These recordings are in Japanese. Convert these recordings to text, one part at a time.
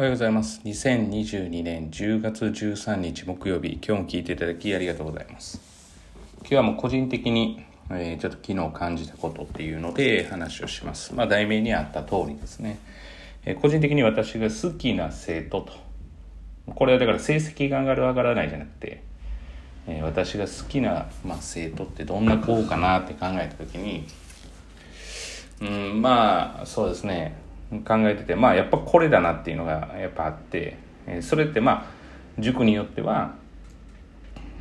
おはようございます。2022年10月13日木曜日、今日も聞いていただきありがとうございます。今日はもう個人的に、えー、ちょっと昨日感じたことっていうので話をします。まあ題名にあった通りですね。えー、個人的に私が好きな生徒と、これはだから成績が上がる上がらないじゃなくて、えー、私が好きな、まあ、生徒ってどんな子かなって考えた時に、うん、まあそうですね考えててまあやっぱこれだなっていうのがやっぱあって、それってまあ塾によっては、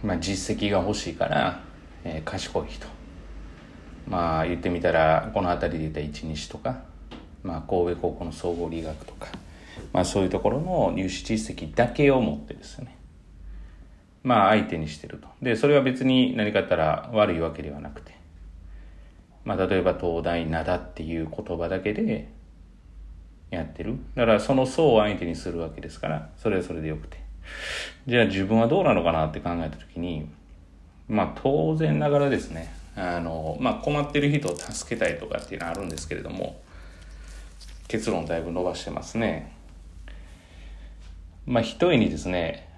まあ、実績が欲しいから、えー、賢い人。まあ言ってみたらこの辺りで言った一日とか、まあ、神戸高校の総合理学とか、まあ、そういうところの入試実績だけを持ってですね。まあ相手にしてると。でそれは別に何かあったら悪いわけではなくて。まあ例えば東大灘っていう言葉だけでやってる。だからその層を相手にするわけですから、それはそれでよくて。じゃあ自分はどうなのかなって考えたときに、まあ当然ながらですね、あの、まあ困ってる人を助けたいとかっていうのはあるんですけれども、結論だいぶ伸ばしてますね。まあ一重にですね、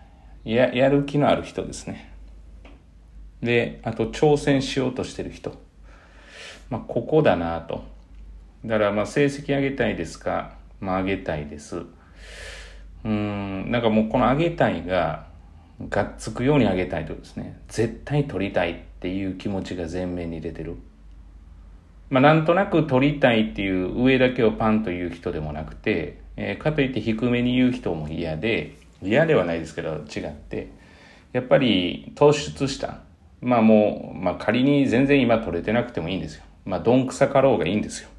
や、やる気のある人ですね。で、あと挑戦しようとしてる人。まあここだなと。だからまあ成績上げたいですかまあ、上げたいです。うん、なんかもうこの上げたいが、がっつくように上げたいとですね。絶対取りたいっていう気持ちが前面に出てる。まあ、なんとなく取りたいっていう上だけをパンと言う人でもなくて、えー、かといって低めに言う人も嫌で、嫌ではないですけど違って、やっぱり突出した。まあもう、まあ仮に全然今取れてなくてもいいんですよ。まあどんくさかろうがいいんですよ。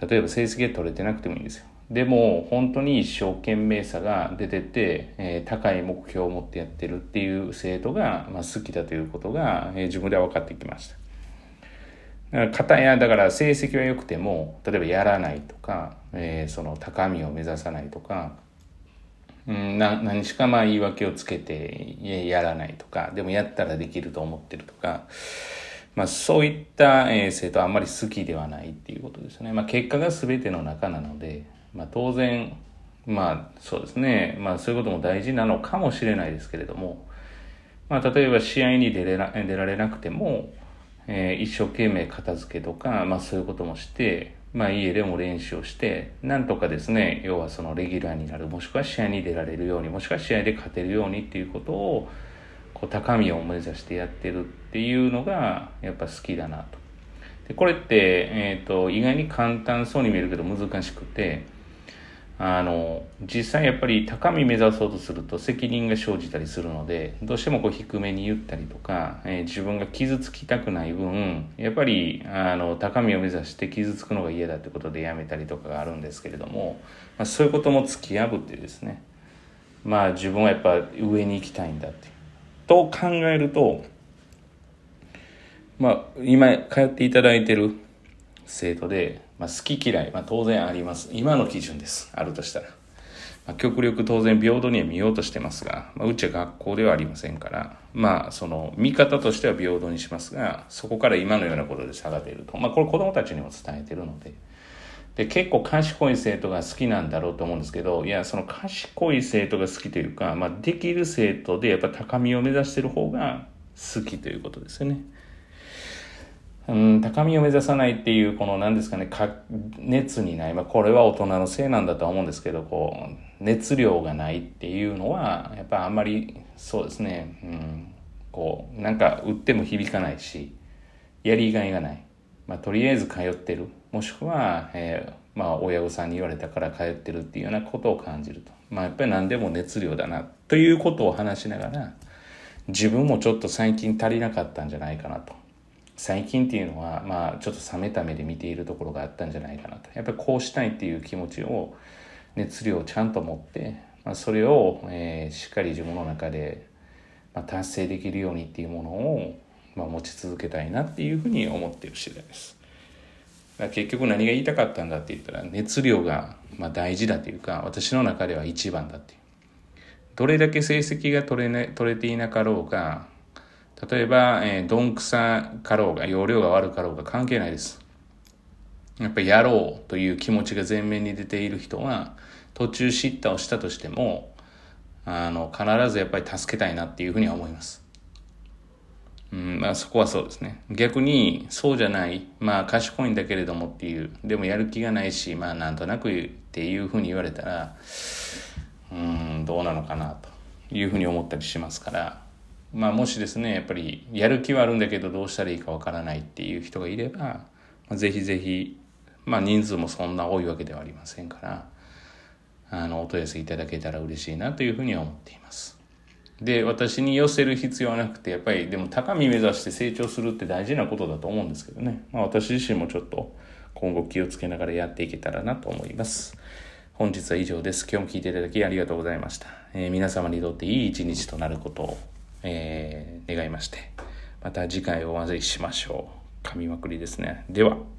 例えば成績が取れてなくてもいいんですよ。でも本当に一生懸命さが出てて、えー、高い目標を持ってやってるっていう生徒が、まあ、好きだということが、えー、自分では分かってきました。だからやだから成績は良くても例えばやらないとか、えー、その高みを目指さないとか、うん、な何しかまあ言い訳をつけてやらないとかでもやったらできると思ってるとかまあ、そういった、え生徒はあんまり好きではないっていうことですね。まあ、結果が全ての中なので、まあ、当然、まあ、そうですね。まあ、そういうことも大事なのかもしれないですけれども、まあ、例えば試合に出れら出られなくても、えー、一生懸命片付けとか、まあ、そういうこともして、まあ、家でも練習をして、なんとかですね、要はそのレギュラーになる、もしくは試合に出られるように、もしくは試合で勝てるようにっていうことを、こう高みを目指してやってるっていうのがやっぱ好きだなと。でこれって、えーと、意外に簡単そうに見えるけど難しくてあの実際やっぱり高み目指そうとすると責任が生じたりするのでどうしてもこう低めに言ったりとか、えー、自分が傷つきたくない分やっぱりあの高みを目指して傷つくのが嫌だってことでやめたりとかがあるんですけれども、まあ、そういうことも突き破ってですねまあ自分はやっぱ上に行きたいんだっていうと考えると、まあ、今通っていただいてる生徒で、まあ、好き嫌い、まあ、当然あります。今の基準です。あるとしたら。まあ、極力当然平等には見ようとしてますが、まあ、うちは学校ではありませんから、まあ、その見方としては平等にしますが、そこから今のようなことで差が出ると。まあ、これ子供たちにも伝えてるので、で、結構賢い生徒が好きなんだろうと思うんですけど、いや、その賢い生徒が好きというか、まあ、できる生徒でやっぱ高みを目指してる方が好きということですよね。うん、高みを目指さないっていう、この何ですかね、か熱にない。まあ、これは大人のせいなんだとは思うんですけど、こう、熱量がないっていうのは、やっぱあんまり、そうですね、うん、こう、なんか売っても響かないし、やりがいがない。まあ、とりあえず通ってる。もしくは、えー、まあ、親御さんに言われたから通ってるっていうようなことを感じると。まあ、やっぱり何でも熱量だな、ということを話しながら、自分もちょっと最近足りなかったんじゃないかなと。最近っていうのは、まあ、ちょっと冷めた目で見ているところがあったんじゃないかなと。やっぱりこうしたいっていう気持ちを、熱量をちゃんと持って、まあ、それを、えー、しっかり自分の中で、まあ、達成できるようにっていうものを、まあ、持ち続けたいなっていうふうに思っている次第です。結局何が言いたかったんだって言ったら熱量がまあ大事だというか私の中では一番だっていうどれだけ成績が取れ,、ね、取れていなかろうが例えば、えー、どんくさかろうが容量が悪かろうが関係ないですやっぱりやろうという気持ちが前面に出ている人は、途中叱咤をしたとしても、あの、必ずやっぱり助けたいなっていうふうには思います。うん、まあそこはそうですね。逆に、そうじゃない、まあ賢いんだけれどもっていう、でもやる気がないし、まあなんとなくっていうふうに言われたら、うん、どうなのかなというふうに思ったりしますから、まあもしですね、やっぱりやる気はあるんだけどどうしたらいいかわからないっていう人がいれば、まあ、ぜひぜひ、まあ人数もそんな多いわけではありませんから、あの、お問い合わせいただけたら嬉しいなというふうには思っています。で、私に寄せる必要はなくて、やっぱりでも高み目指して成長するって大事なことだと思うんですけどね。まあ私自身もちょっと今後気をつけながらやっていけたらなと思います。本日は以上です。今日も聞いていただきありがとうございました。えー、皆様にとっていい一日となることを、えー、願いまして、また次回お会いしましょう。噛みまくりですね。では。